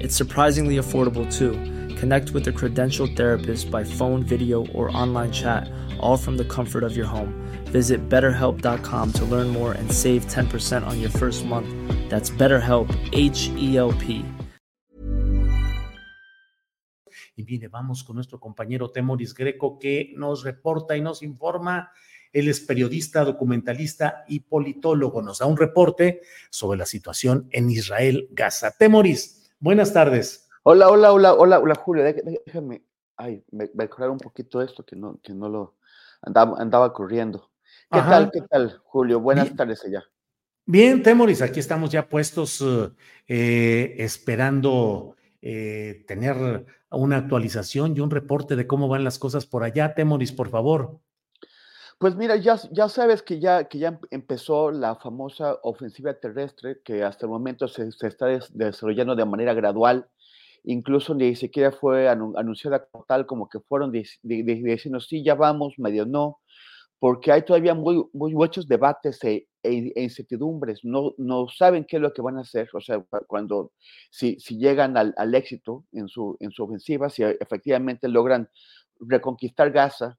It's surprisingly affordable too. Connect with a credentialed therapist by phone, video, or online chat, all from the comfort of your home. Visit betterhelp.com to learn more and save 10% on your first month. That's BetterHelp, H E L P. Y mire, vamos con nuestro compañero Temoris Greco que nos reporta y nos informa. Él es periodista, documentalista y politólogo. Nos da un reporte sobre la situación en Israel, Gaza. Temoris. Buenas tardes. Hola, hola, hola, hola, hola, Julio. Déjame, ay, mejorar un poquito esto que no, que no lo andaba, andaba corriendo. ¿Qué tal, qué tal, Julio? Buenas tardes allá. Bien, Temoris, aquí estamos ya puestos eh, esperando eh, tener una actualización y un reporte de cómo van las cosas por allá. Temoris, por favor. Pues mira, ya, ya sabes que ya, que ya empezó la famosa ofensiva terrestre que hasta el momento se, está desarrollando de manera gradual. Incluso ni siquiera fue anunciada como tal, como que fueron diciendo, sí, ya vamos, medio no, porque hay todavía muy, muy muchos debates e, e, e, incertidumbres. No, no saben qué es lo que van a hacer. O sea, cuando, si, si llegan al, al éxito en su, en su ofensiva, si efectivamente logran reconquistar Gaza,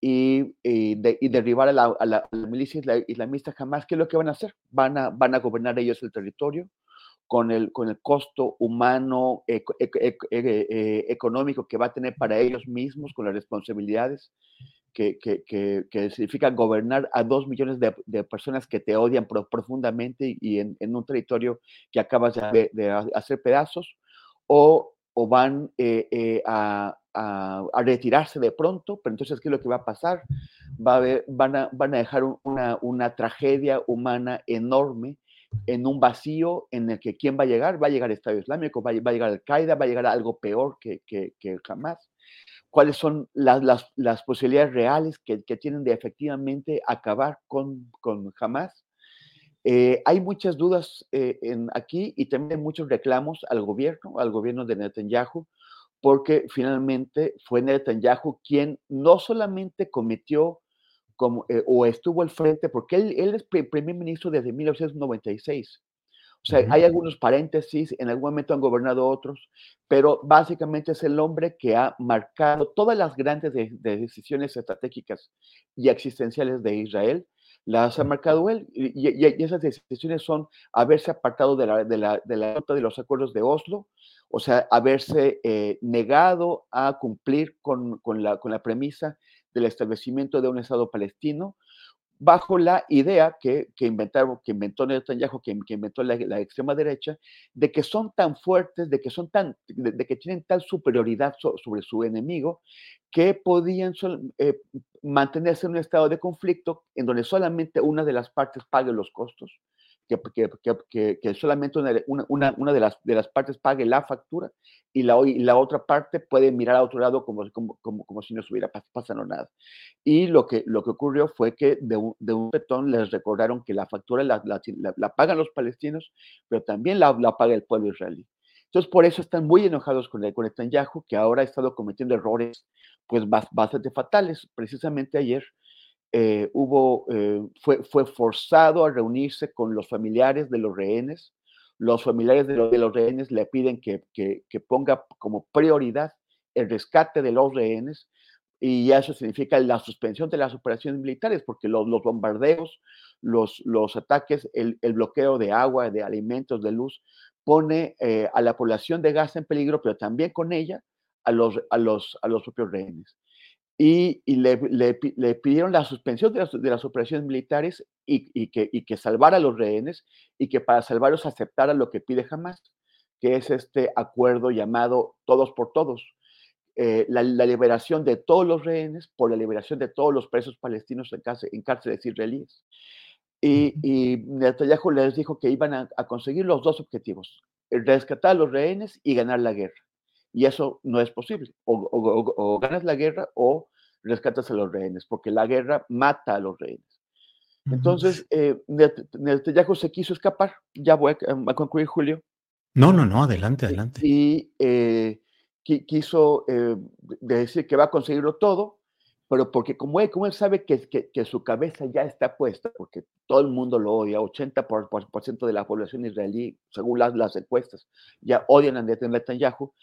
Y, y, derribar a la, a la, milicia islamista jamás, ¿qué es lo que van a hacer? Van a, van a gobernar ellos el territorio con el, con el costo humano, eh, eh, económico que va a tener para ellos mismos, con las responsabilidades que, que, que, significa gobernar a dos millones de, de personas que te odian profundamente y en, en, un territorio que acabas de, de hacer pedazos, o, o van eh, a, a, retirarse de pronto, pero entonces, ¿qué es lo que va a pasar? Va a van, a, dejar una, tragedia humana enorme en un vacío en el que ¿quién va a llegar? Va a llegar el Estado Islámico, va a, llegar Al-Qaeda, va a llegar algo peor que, que, que jamás. ¿Cuáles son las, posibilidades reales que, tienen de efectivamente acabar con, con? Eh, hay muchas dudas eh, aquí y también muchos reclamos al gobierno, al gobierno de Netanyahu, porque finalmente fue Netanyahu quien no solamente cometió como, eh, o estuvo al frente, porque él, él es primer ministro desde 1996. O sea, hay algunos paréntesis, en algún momento han gobernado otros, pero básicamente es el hombre que ha marcado todas las grandes decisiones estratégicas y existenciales de Israel, las ha marcado él. Y, y, esas decisiones son haberse apartado de la, de la, de la de los acuerdos de Oslo, o sea, haberse eh, negado a cumplir con, con, la, con, la, premisa del establecimiento de un Estado palestino, bajo la idea que, que, inventaron, que inventó Netanyahu, que, que inventó la, extrema derecha, de que son tan fuertes, de que, son tan, de, que tienen tal superioridad sobre su enemigo, que podían eh, mantenerse en un estado de conflicto en donde solamente una de las partes pague los costos que, que, solamente una, una, una, de, las, de las partes pague la factura y la, y la otra parte puede mirar a otro lado como, como, como, como si no estuviera pasando nada. Y lo que, lo que ocurrió fue que de un, de un petón les recordaron que la factura la, la, la, pagan los palestinos, pero también la, paga el pueblo israelí. Entonces, por eso están muy enojados con, el, con Netanyahu, que ahora ha estado cometiendo errores pues bastante fatales. Precisamente ayer eh, hubo, eh, fue, forzado a reunirse con los familiares de los rehenes. Los familiares de, los rehenes le piden que, ponga como prioridad el rescate de los rehenes y eso significa la suspensión de las operaciones militares, porque los, bombardeos, los, ataques, el, bloqueo de agua, de alimentos, de luz, pone eh, a la población de Gaza en peligro, pero también con ella a los, a los propios rehenes y, le, pidieron la suspensión de las, operaciones militares y, que, que, salvara a los rehenes y que para salvarlos aceptara lo que pide Hamas, que es este acuerdo llamado Todos por Todos, eh, la, liberación de todos los rehenes por la liberación de todos los presos palestinos en, en cárceles israelíes. Y, y Netanyahu les dijo que iban a, a conseguir los dos objetivos, rescatar a los rehenes y ganar la guerra. Y eso no es posible. O, ganas la guerra o rescatas a los rehenes, porque la guerra mata a los rehenes. Entonces, eh, Netanyahu se quiso escapar. Ya voy a, concluir, Julio. No, no, no, adelante, adelante. Y eh, quiso eh, decir que va a conseguirlo todo, pero porque como él, como él sabe que, que, su cabeza ya está puesta, porque todo el mundo lo odia, 80% de la población israelí, según las, las encuestas, ya odian a Netanyahu,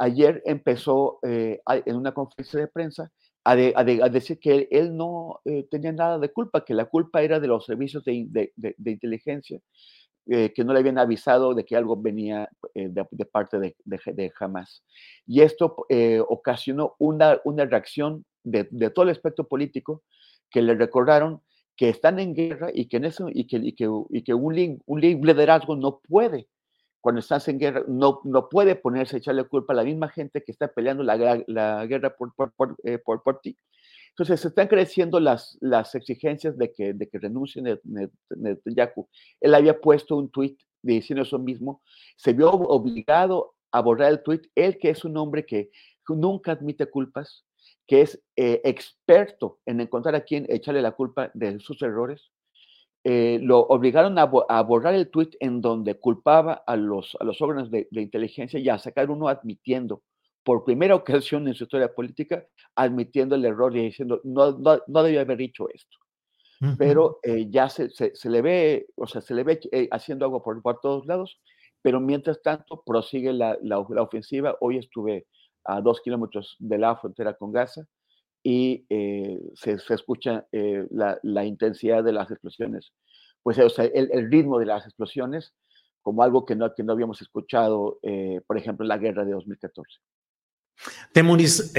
ayer empezó eh, en una conferencia de prensa a, decir que él, no eh, tenía nada de culpa, que la culpa era de los servicios de, inteligencia, eh, que no le habían avisado de que algo venía de, parte de, Hamas. Y esto ocasionó una, una reacción de, todo el espectro político que le recordaron que están en guerra y que, un, un liderazgo no puede cuando estás en guerra, no, no puede ponerse a echarle culpa a la misma gente que está peleando la, la guerra por, por, por, eh, por, ti. Entonces, están creciendo las, las exigencias de que, de que renuncie Netanyahu. Él había puesto un tuit diciendo eso mismo, se vio obligado a borrar el tuit, él que es un hombre que nunca admite culpas, que es eh, experto en encontrar a quien echarle la culpa de sus errores, eh, lo obligaron a, borrar el tuit en donde culpaba a los, a los órganos de, inteligencia y a sacar uno admitiendo, por primera ocasión en su historia política, admitiendo el error y diciendo, no, no, debía haber dicho esto. Pero eh, ya se, se, le ve, o sea, se le ve eh, haciendo algo por, por, todos lados, pero mientras tanto prosigue la, la, ofensiva. Hoy estuve a dos kilómetros de la frontera con Gaza y eh, se, escucha eh, la, intensidad de las explosiones, pues el, ritmo de las explosiones como algo que no, que no habíamos escuchado, eh, por ejemplo, en la guerra de 2014. Temoris,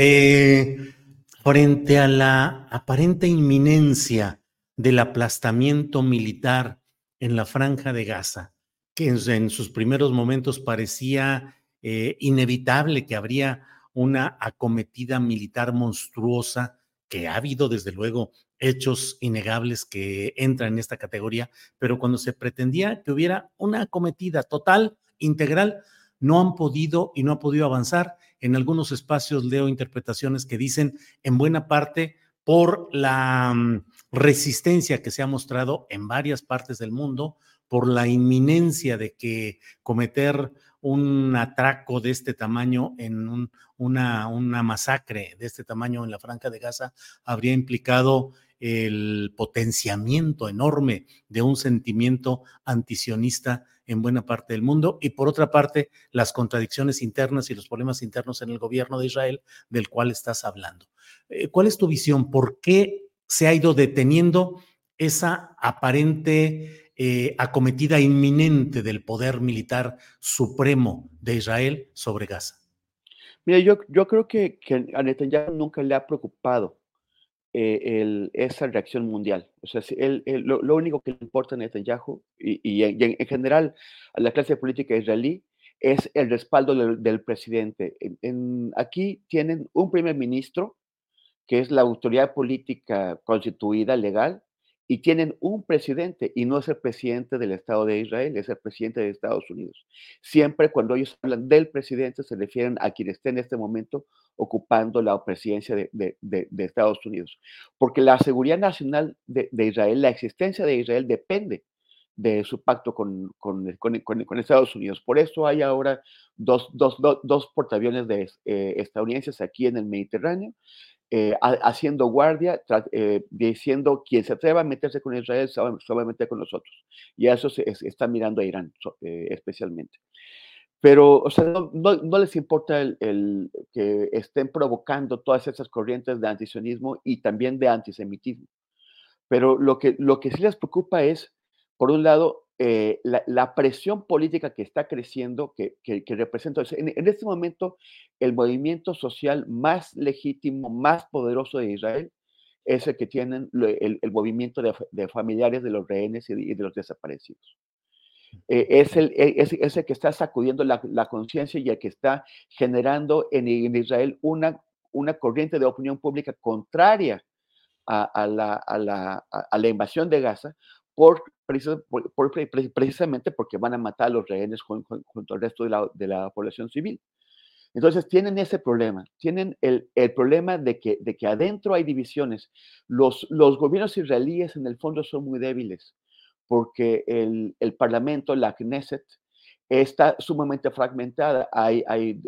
frente a la aparente inminencia del aplastamiento militar en la franja de Gaza, que en sus primeros momentos parecía inevitable que habría una acometida militar monstruosa, que ha habido desde luego hechos innegables que entran en esta categoría, pero cuando se pretendía que hubiera una acometida total, integral, no han podido y no ha podido avanzar. En algunos espacios leo interpretaciones que dicen en buena parte por la mm, resistencia que se ha mostrado en varias partes del mundo, por la inminencia de que cometer un atraco de este tamaño en una, una masacre de este tamaño en la Franja de Gaza habría implicado el potenciamiento enorme de un sentimiento antisionista en buena parte del mundo y por otra parte las contradicciones internas y los problemas internos en el gobierno de Israel del cual estás hablando. Eh, ¿Cuál es tu visión? ¿Por qué se ha ido deteniendo esa aparente eh, acometida inminente del poder militar supremo de Israel sobre Gaza? Mira, yo, yo creo que, que a Netanyahu nunca le ha preocupado eh, esa reacción mundial. O sea, lo, único que le importa a Netanyahu y, y, en, general a la clase política israelí es el respaldo del, presidente. aquí tienen un primer ministro, que es la autoridad política constituida, legal, y tienen un presidente, y no es el presidente del Estado de Israel, es el presidente de Estados Unidos. Siempre cuando ellos hablan del presidente se refieren a quien esté en este momento ocupando la presidencia de, Estados Unidos. Porque la seguridad nacional de, Israel, la existencia de Israel depende de su pacto con, con, Estados Unidos. Por eso hay ahora dos, dos, dos, portaaviones de, eh, estadounidenses aquí en el Mediterráneo eh, haciendo guardia, eh, diciendo quien se atreva a meterse con Israel se va, con nosotros. Y a eso se está mirando a Irán eh, especialmente. Pero, o sea, no, les importa el, que estén provocando todas esas corrientes de antisionismo y también de antisemitismo. Pero lo que, lo que sí les preocupa es, por un lado, eh, la, presión política que está creciendo, que, representa, en, este momento, el movimiento social más legítimo, más poderoso de Israel es el que tienen el, movimiento de, familiares de los rehenes y de, los desaparecidos. Eh, es, el, e, es, el que está sacudiendo la, conciencia y el que está generando en, Israel una, una corriente de opinión pública contraria a, la, a, la, a, la, invasión de Gaza, por, precisamente porque van a matar a los rehenes junto, al resto de la, población civil. Entonces tienen ese problema, tienen el, problema de que, de que adentro hay divisiones. Los, los gobiernos israelíes en el fondo son muy débiles porque el, el Parlamento, la Knesset, está sumamente fragmentada. Hay, hay,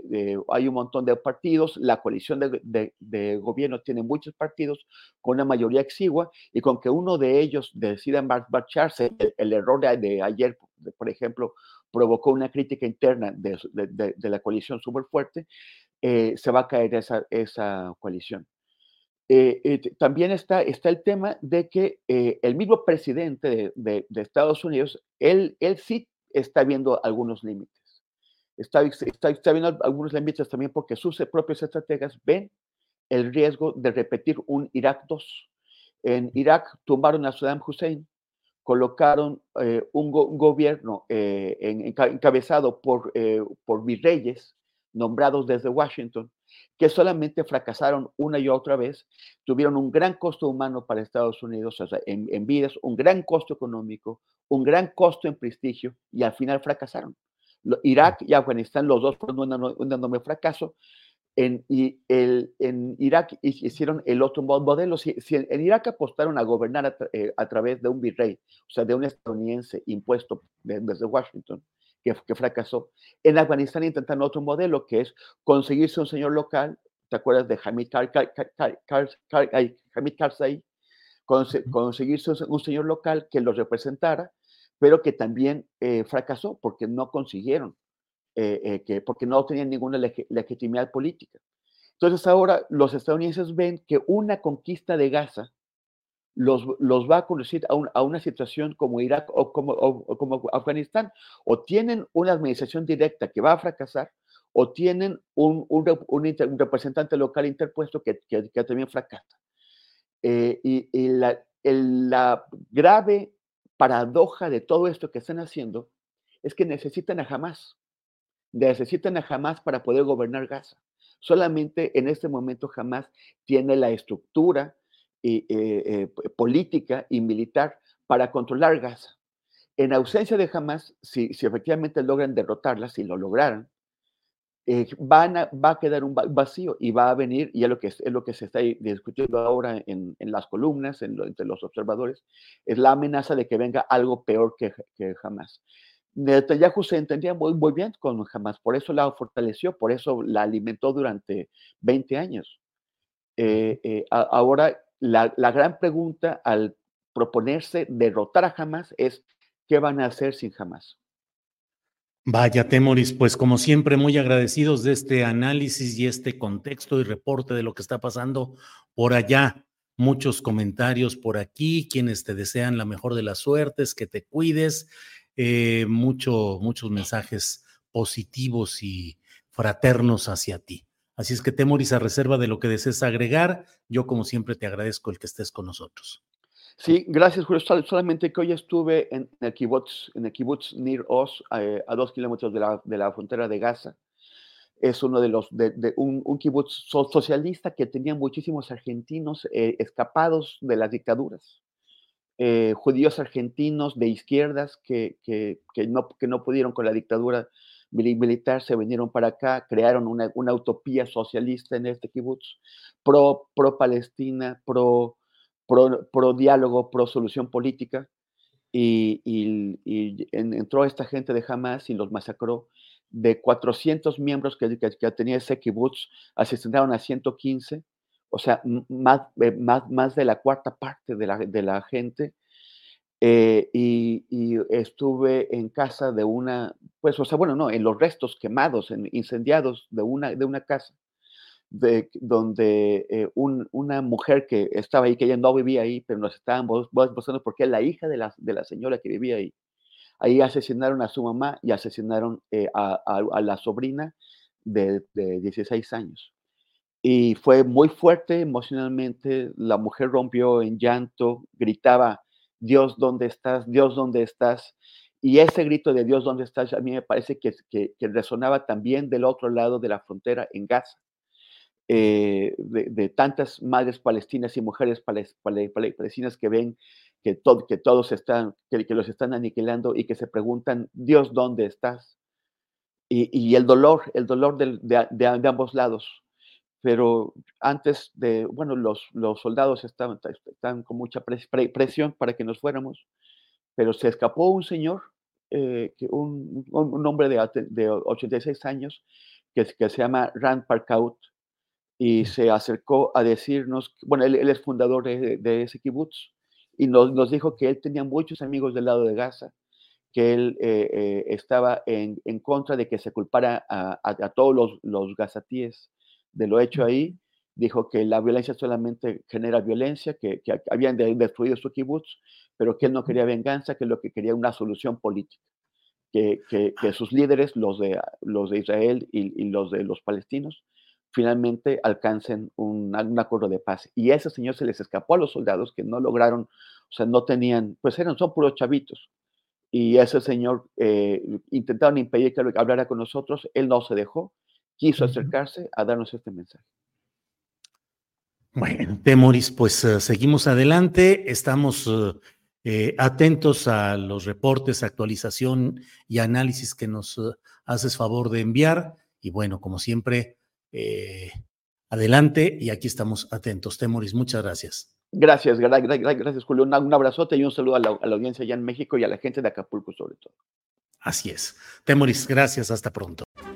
hay, un montón de partidos, la coalición de, de, gobierno tiene muchos partidos con una mayoría exigua y con que uno de ellos decida marcharse, el, error de, ayer, por ejemplo, provocó una crítica interna de, la coalición súper fuerte, eh, se va a caer esa, esa coalición. Eh, eh, también está, está el tema de que el mismo presidente de, Estados Unidos, él, él sí está viendo algunos límites. Está, está, viendo algunos límites también porque sus propios estrategas ven el riesgo de repetir un Irak 2. En Irak tumbaron a Saddam Hussein, colocaron eh, un, gobierno eh, encabezado por, eh, por virreyes nombrados desde Washington, que solamente fracasaron una y otra vez, tuvieron un gran costo humano para Estados Unidos, o sea, en, vidas, un gran costo económico, un gran costo en prestigio, y al final fracasaron. Irak y Afganistán, los dos fueron un enorme fracaso. En, y el, en Irak hicieron el otro modelo. Si, en, Irak apostaron a gobernar eh, a, través de un virrey, o sea, de un estadounidense impuesto desde Washington, que, fracasó. En Afganistán intentan otro modelo que es conseguirse un señor local, ¿te acuerdas de Hamid, Karzai? conseguirse un señor local que los representara, pero que también eh, fracasó porque no consiguieron, eh, eh, que, porque no tenían ninguna legitimidad política. Entonces ahora los estadounidenses ven que una conquista de Gaza los, los va a conducir a, una situación como Irak o como, como, Afganistán. O tienen una administración directa que va a fracasar, o tienen un, un, representante local interpuesto que, que, también fracasa. Eh, y, la, la, grave paradoja de todo esto que están haciendo es que necesitan a Hamas. Necesitan a Hamas para poder gobernar Gaza. Solamente en este momento Hamas tiene la estructura, eh, eh, política y militar para controlar Gaza. En ausencia de Hamas, si, si efectivamente logran derrotarla, si lo lograran, eh, van va a quedar un vacío y va a venir, y es lo que, es lo que se está discutiendo ahora en, en las columnas, en entre los observadores, es la amenaza de que venga algo peor que, que Hamas. Netanyahu se entendía muy, muy bien con Hamas, por eso la fortaleció, por eso la alimentó durante 20 años. ahora la, gran pregunta al proponerse derrotar a Hamas es, ¿qué van a hacer sin Hamas? Vaya, Temoris, pues como siempre, muy agradecidos de este análisis y este contexto y reporte de lo que está pasando por allá. Muchos comentarios por aquí, quienes te desean la mejor de las suertes, que te cuides, eh, mucho, muchos mensajes positivos y fraternos hacia ti. Así es que Temoris, a reserva de lo que desees agregar, yo como siempre te agradezco el que estés con nosotros. Sí, gracias, Julio. Solamente que hoy estuve en el kibbutz, en el kibbutz Nir Oz, eh, a dos kilómetros de la, de la, frontera de Gaza. Es uno de los, de, un, un, kibbutz socialista que tenía muchísimos argentinos eh, escapados de las dictaduras. Eh, judíos argentinos de izquierdas que, que, que, no, que no pudieron con la dictadura militar, se vinieron para acá, crearon una, una utopía socialista en este kibbutz, pro, pro Palestina, pro, pro, pro diálogo, pro solución política, y, entró esta gente de Hamas y los masacró. De 400 miembros que, que, tenía ese kibbutz, asesinaron a 115, o sea, más, eh, más, más de la cuarta parte de la, de la gente eh, y, estuve en casa de una, pues, o sea, bueno, no, en los restos quemados, en, incendiados de una, de una casa, de, donde eh, una mujer que estaba ahí, que ella no vivía ahí, pero nos estaban buscando porque es la hija de la, de la señora que vivía ahí. Ahí asesinaron a su mamá y asesinaron eh, a, a, la sobrina de, de 16 años. Y fue muy fuerte emocionalmente, la mujer rompió en llanto, gritaba, Dios, ¿dónde estás? Dios, ¿dónde estás? Y ese grito de Dios, ¿dónde estás? A mí me parece que, que, resonaba también del otro lado de la frontera, en Gaza, eh, de, tantas madres palestinas y mujeres palestinas que ven que, que todos están, que, los están aniquilando y que se preguntan, Dios, ¿dónde estás? Y, el dolor, el dolor de ambos lados pero antes de, bueno, los, los soldados estaban, estaban con mucha presión para que nos fuéramos, pero se escapó un señor, eh, que un, un, hombre de, de 86 años, que, que se llama Rand Parkaut, y se acercó a decirnos, bueno, él, es fundador de, de, ese kibutz, y nos, nos, dijo que él tenía muchos amigos del lado de Gaza, que él eh, eh, estaba en, en, contra de que se culpara a, a, a todos los, los gazatíes de lo hecho ahí, dijo que la violencia solamente genera violencia, que, habían destruido su kibutz, pero que él no quería venganza, que lo que quería una solución política, que, que, sus líderes, los de, los de Israel y, los de los palestinos, finalmente alcancen un, acuerdo de paz. Y ese señor se les escapó a los soldados que no lograron, o sea, no tenían, pues eran, son puros chavitos. Y ese señor eh, intentaron impedir que hablara con nosotros, él no se dejó, quiso acercarse a darnos este mensaje. Bueno, Temoris, pues uh, seguimos adelante, estamos uh, eh, atentos a los reportes, actualización y análisis que nos uh, haces favor de enviar. Y bueno, como siempre, eh, adelante y aquí estamos atentos. Temoris, muchas gracias. Gracias, gracias, gracias Julio. Un, abrazote y un saludo a la, a la audiencia allá en México y a la gente de Acapulco sobre todo. Así es. Temoris, gracias, hasta pronto.